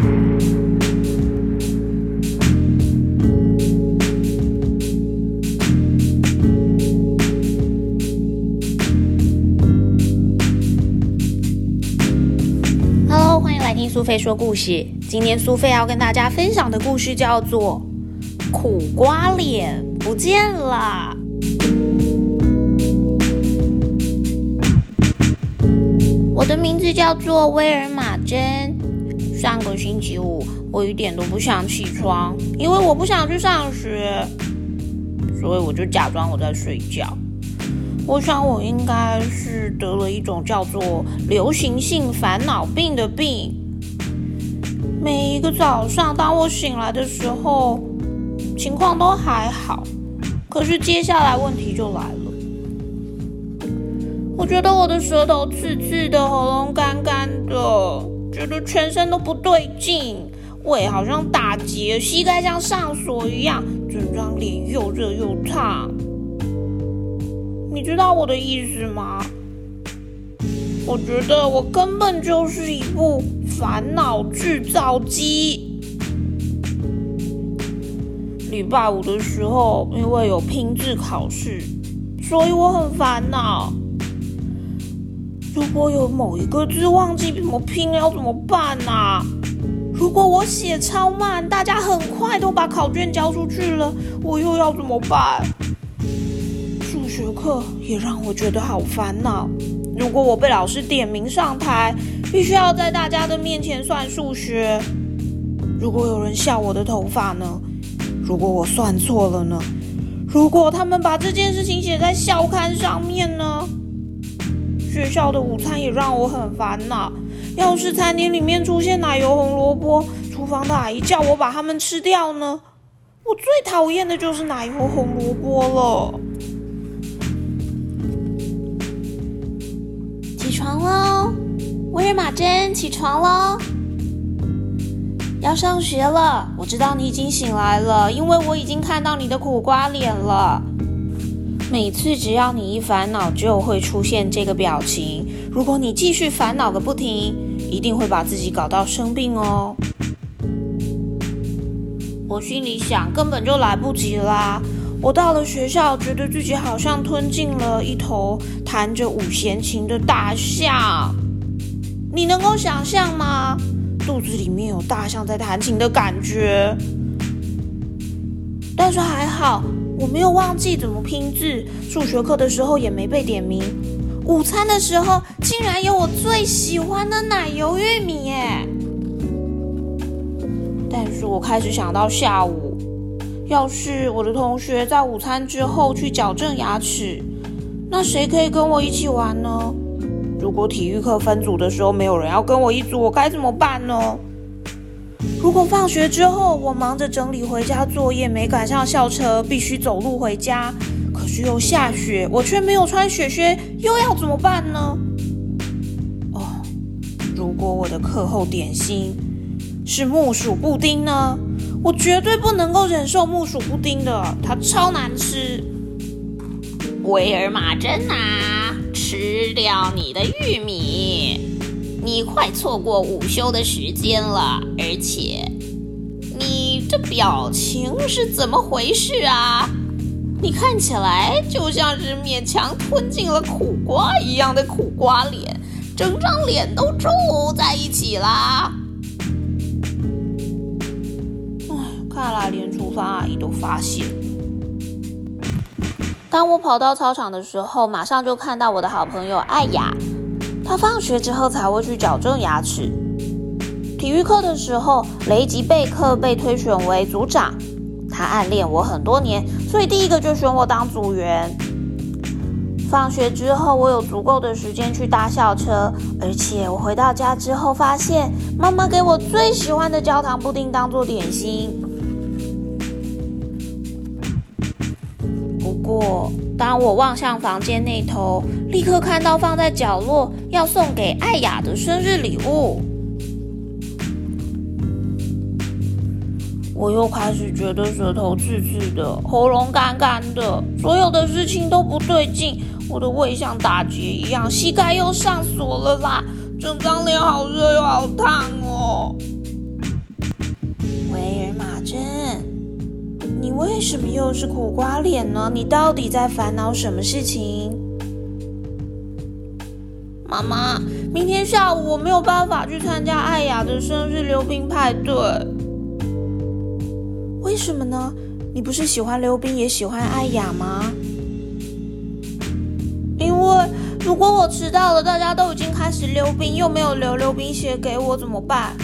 Hello，欢迎来听苏菲说故事。今天苏菲要跟大家分享的故事叫做《苦瓜脸不见了》。我的名字叫做威尔马珍。上个星期五，我一点都不想起床，因为我不想去上学，所以我就假装我在睡觉。我想我应该是得了一种叫做流行性烦恼病的病。每一个早上，当我醒来的时候，情况都还好，可是接下来问题就来了。我觉得我的舌头刺刺的，喉咙干干的，觉得全身都不对劲，胃好像打结，膝盖像上锁一样，整张脸又热又烫。你知道我的意思吗？我觉得我根本就是一部烦恼制造机。礼拜五的时候，因为有拼字考试，所以我很烦恼。如果有某一个字忘记怎么拼，要怎么办啊？如果我写超慢，大家很快都把考卷交出去了，我又要怎么办？数学课也让我觉得好烦恼。如果我被老师点名上台，必须要在大家的面前算数学。如果有人笑我的头发呢？如果我算错了呢？如果他们把这件事情写在校刊上面呢？学校的午餐也让我很烦恼。要是餐厅里面出现奶油红萝卜，厨房的阿姨叫我把它们吃掉呢？我最讨厌的就是奶油红萝卜了。起床喽，威尔玛珍，起床喽！要上学了。我知道你已经醒来了，因为我已经看到你的苦瓜脸了。每次只要你一烦恼，就会出现这个表情。如果你继续烦恼个不停，一定会把自己搞到生病哦。我心里想，根本就来不及啦。我到了学校，觉得自己好像吞进了一头弹着五弦琴的大象。你能够想象吗？肚子里面有大象在弹琴的感觉。但是还好，我没有忘记怎么拼字。数学课的时候也没被点名。午餐的时候，竟然有我最喜欢的奶油玉米耶！但是我开始想到下午。要是我的同学在午餐之后去矫正牙齿，那谁可以跟我一起玩呢？如果体育课分组的时候没有人要跟我一组，我该怎么办呢？如果放学之后我忙着整理回家作业，没赶上校车，必须走路回家，可是又下雪，我却没有穿雪靴，又要怎么办呢？哦，如果我的课后点心是木薯布丁呢？我绝对不能够忍受木薯布丁的，它超难吃。威尔马珍啊，吃掉你的玉米！你快错过午休的时间了，而且你这表情是怎么回事啊？你看起来就像是勉强吞进了苦瓜一样的苦瓜脸，整张脸都皱在一起啦！看来连厨房阿姨都发现。当我跑到操场的时候，马上就看到我的好朋友艾雅。他放学之后才会去矫正牙齿。体育课的时候，雷吉贝克被推选为组长。他暗恋我很多年，所以第一个就选我当组员。放学之后，我有足够的时间去搭校车，而且我回到家之后，发现妈妈给我最喜欢的焦糖布丁当做点心。不过，当我望向房间那头，立刻看到放在角落要送给艾雅的生日礼物，我又开始觉得舌头刺刺的，喉咙干干的，所有的事情都不对劲。我的胃像打结一样，膝盖又上锁了啦，整张脸好热又好烫哦。你为什么又是苦瓜脸呢？你到底在烦恼什么事情？妈妈，明天下午我没有办法去参加艾雅的生日溜冰派对。为什么呢？你不是喜欢溜冰，也喜欢艾雅吗？因为如果我迟到了，大家都已经开始溜冰，又没有留溜冰鞋给我，怎么办？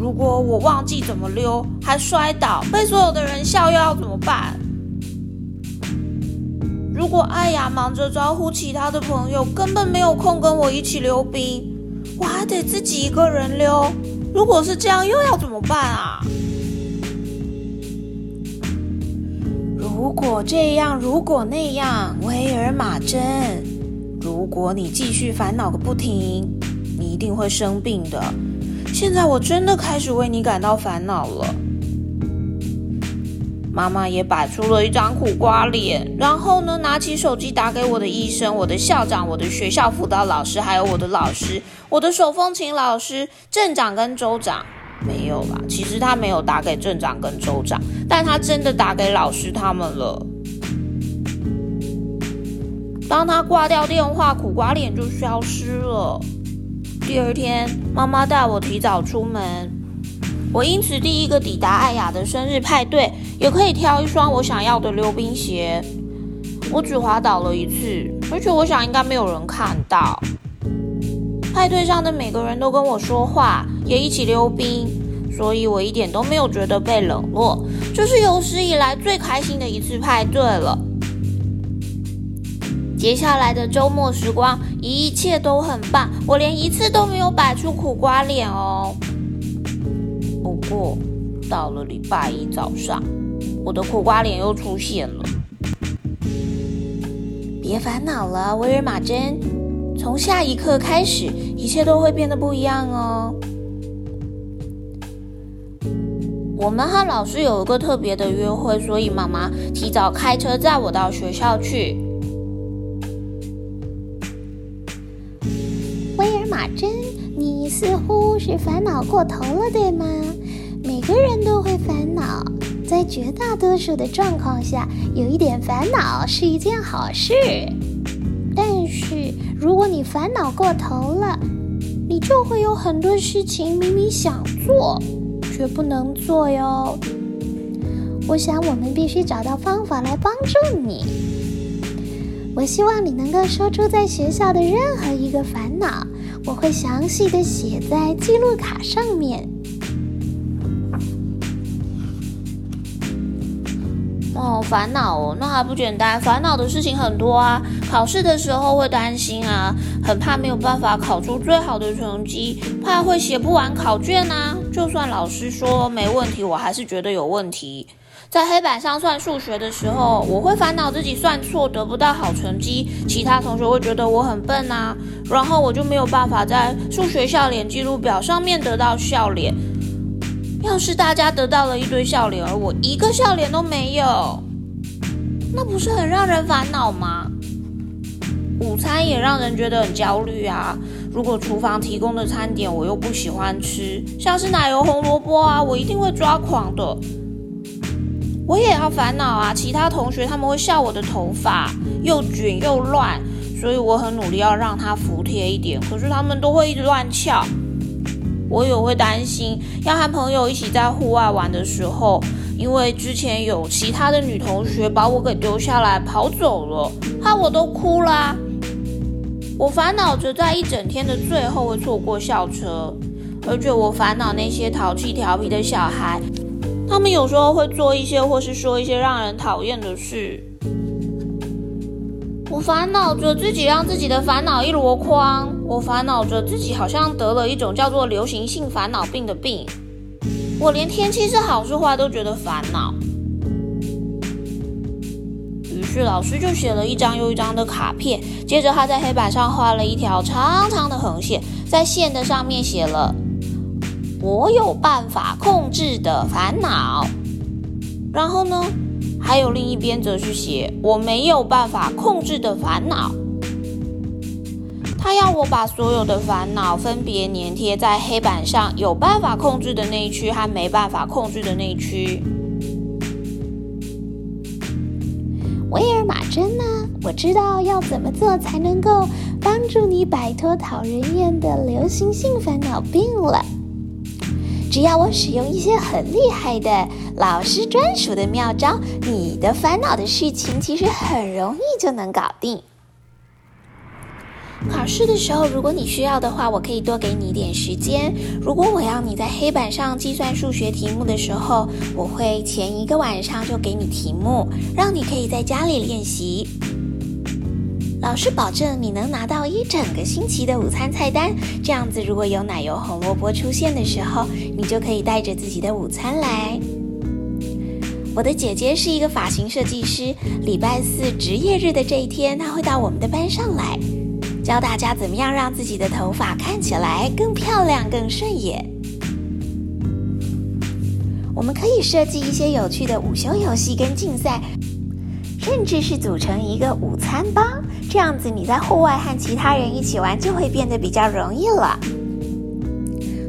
如果我忘记怎么溜，还摔倒，被所有的人笑，又要怎么办？如果艾雅忙着招呼其他的朋友，根本没有空跟我一起溜冰，我还得自己一个人溜。如果是这样，又要怎么办啊？如果这样，如果那样，威尔马珍，如果你继续烦恼个不停，你一定会生病的。现在我真的开始为你感到烦恼了。妈妈也摆出了一张苦瓜脸，然后呢，拿起手机打给我的医生、我的校长、我的学校辅导老师，还有我的老师、我的手风琴老师、镇长跟州长。没有啦，其实他没有打给镇长跟州长，但他真的打给老师他们了。当他挂掉电话，苦瓜脸就消失了。第二天，妈妈带我提早出门，我因此第一个抵达艾雅的生日派对，也可以挑一双我想要的溜冰鞋。我只滑倒了一次，而且我想应该没有人看到。派对上的每个人都跟我说话，也一起溜冰，所以我一点都没有觉得被冷落。这是有史以来最开心的一次派对了。接下来的周末时光，一切都很棒，我连一次都没有摆出苦瓜脸哦。不过到了礼拜一早上，我的苦瓜脸又出现了。别烦恼了，威尔玛珍。从下一刻开始，一切都会变得不一样哦。我们和老师有一个特别的约会，所以妈妈提早开车载我到学校去。马珍，你似乎是烦恼过头了，对吗？每个人都会烦恼，在绝大多数的状况下，有一点烦恼是一件好事。但是，如果你烦恼过头了，你就会有很多事情明明想做，却不能做哟。我想，我们必须找到方法来帮助你。我希望你能够说出在学校的任何一个烦恼，我会详细的写在记录卡上面。哦，烦恼哦，那还不简单？烦恼的事情很多啊。考试的时候会担心啊，很怕没有办法考出最好的成绩，怕会写不完考卷啊。就算老师说没问题，我还是觉得有问题。在黑板上算数学的时候，我会烦恼自己算错得不到好成绩，其他同学会觉得我很笨啊，然后我就没有办法在数学笑脸记录表上面得到笑脸。要是大家得到了一堆笑脸，而我一个笑脸都没有，那不是很让人烦恼吗？午餐也让人觉得很焦虑啊！如果厨房提供的餐点我又不喜欢吃，像是奶油红萝卜啊，我一定会抓狂的。我也要烦恼啊！其他同学他们会笑我的头发又卷又乱，所以我很努力要让它服帖一点，可是他们都会一直乱翘。我也会担心，要和朋友一起在户外玩的时候，因为之前有其他的女同学把我给丢下来跑走了，害我都哭啦。我烦恼着在一整天的最后会错过校车，而且我烦恼那些淘气调皮的小孩，他们有时候会做一些或是说一些让人讨厌的事。我烦恼着自己让自己的烦恼一箩筐，我烦恼着自己好像得了一种叫做流行性烦恼病的病。我连天气是好是坏都觉得烦恼。于是老师就写了一张又一张的卡片，接着他在黑板上画了一条长长的横线，在线的上面写了“我有办法控制的烦恼”。然后呢？还有另一边则是写我没有办法控制的烦恼。他要我把所有的烦恼分别粘贴在黑板上，有办法控制的那一区和没办法控制的那一区。威尔马珍呢？我知道要怎么做才能够帮助你摆脱讨人厌的流行性烦恼病了。只要我使用一些很厉害的老师专属的妙招，你的烦恼的事情其实很容易就能搞定。考试的时候，如果你需要的话，我可以多给你一点时间。如果我要你在黑板上计算数学题目的时候，我会前一个晚上就给你题目，让你可以在家里练习。老师保证你能拿到一整个星期的午餐菜单，这样子如果有奶油红萝卜出现的时候，你就可以带着自己的午餐来。我的姐姐是一个发型设计师，礼拜四职业日的这一天，她会到我们的班上来。教大家怎么样让自己的头发看起来更漂亮、更顺眼。我们可以设计一些有趣的午休游戏跟竞赛，甚至是组成一个午餐帮，这样子你在户外和其他人一起玩就会变得比较容易了。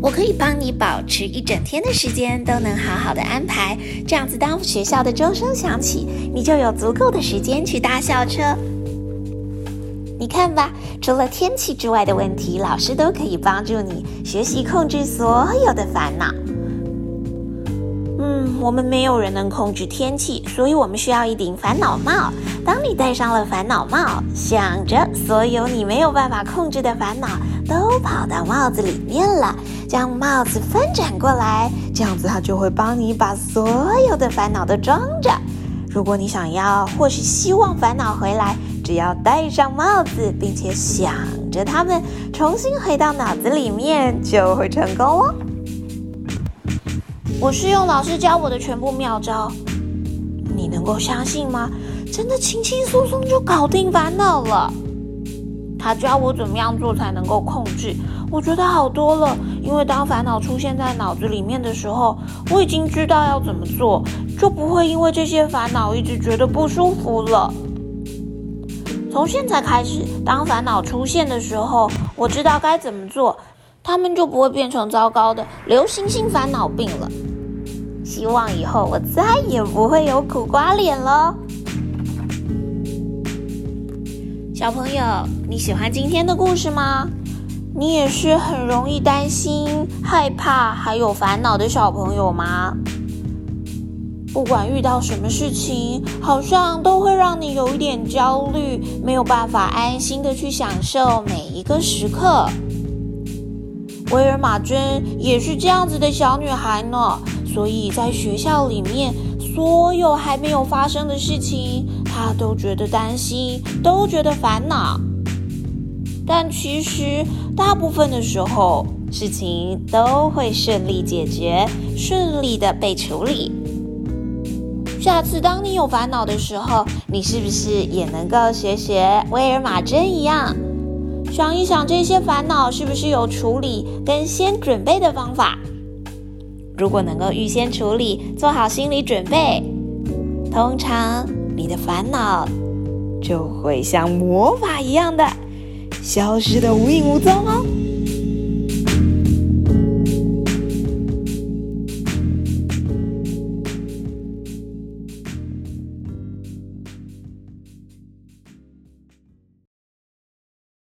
我可以帮你保持一整天的时间都能好好的安排，这样子当学校的钟声响起，你就有足够的时间去搭校车。你看吧，除了天气之外的问题，老师都可以帮助你学习控制所有的烦恼。嗯，我们没有人能控制天气，所以我们需要一顶烦恼帽。当你戴上了烦恼帽，想着所有你没有办法控制的烦恼都跑到帽子里面了，将帽子翻转过来，这样子它就会帮你把所有的烦恼都装着。如果你想要或是希望烦恼回来，只要戴上帽子，并且想着它们重新回到脑子里面，就会成功哦。我是用老师教我的全部妙招，你能够相信吗？真的轻轻松松就搞定烦恼了。他教我怎么样做才能够控制，我觉得好多了。因为当烦恼出现在脑子里面的时候，我已经知道要怎么做，就不会因为这些烦恼一直觉得不舒服了。从现在开始，当烦恼出现的时候，我知道该怎么做，他们就不会变成糟糕的流行性烦恼病了。希望以后我再也不会有苦瓜脸了。小朋友，你喜欢今天的故事吗？你也是很容易担心、害怕还有烦恼的小朋友吗？不管遇到什么事情，好像都会让你有一点焦虑，没有办法安心的去享受每一个时刻。威尔玛珍也是这样子的小女孩呢，所以在学校里面，所有还没有发生的事情。他都觉得担心，都觉得烦恼，但其实大部分的时候，事情都会顺利解决，顺利的被处理。下次当你有烦恼的时候，你是不是也能够学学威尔玛珍一样，想一想这些烦恼是不是有处理跟先准备的方法？如果能够预先处理，做好心理准备，通常。你的烦恼就会像魔法一样的消失的无影无踪哦。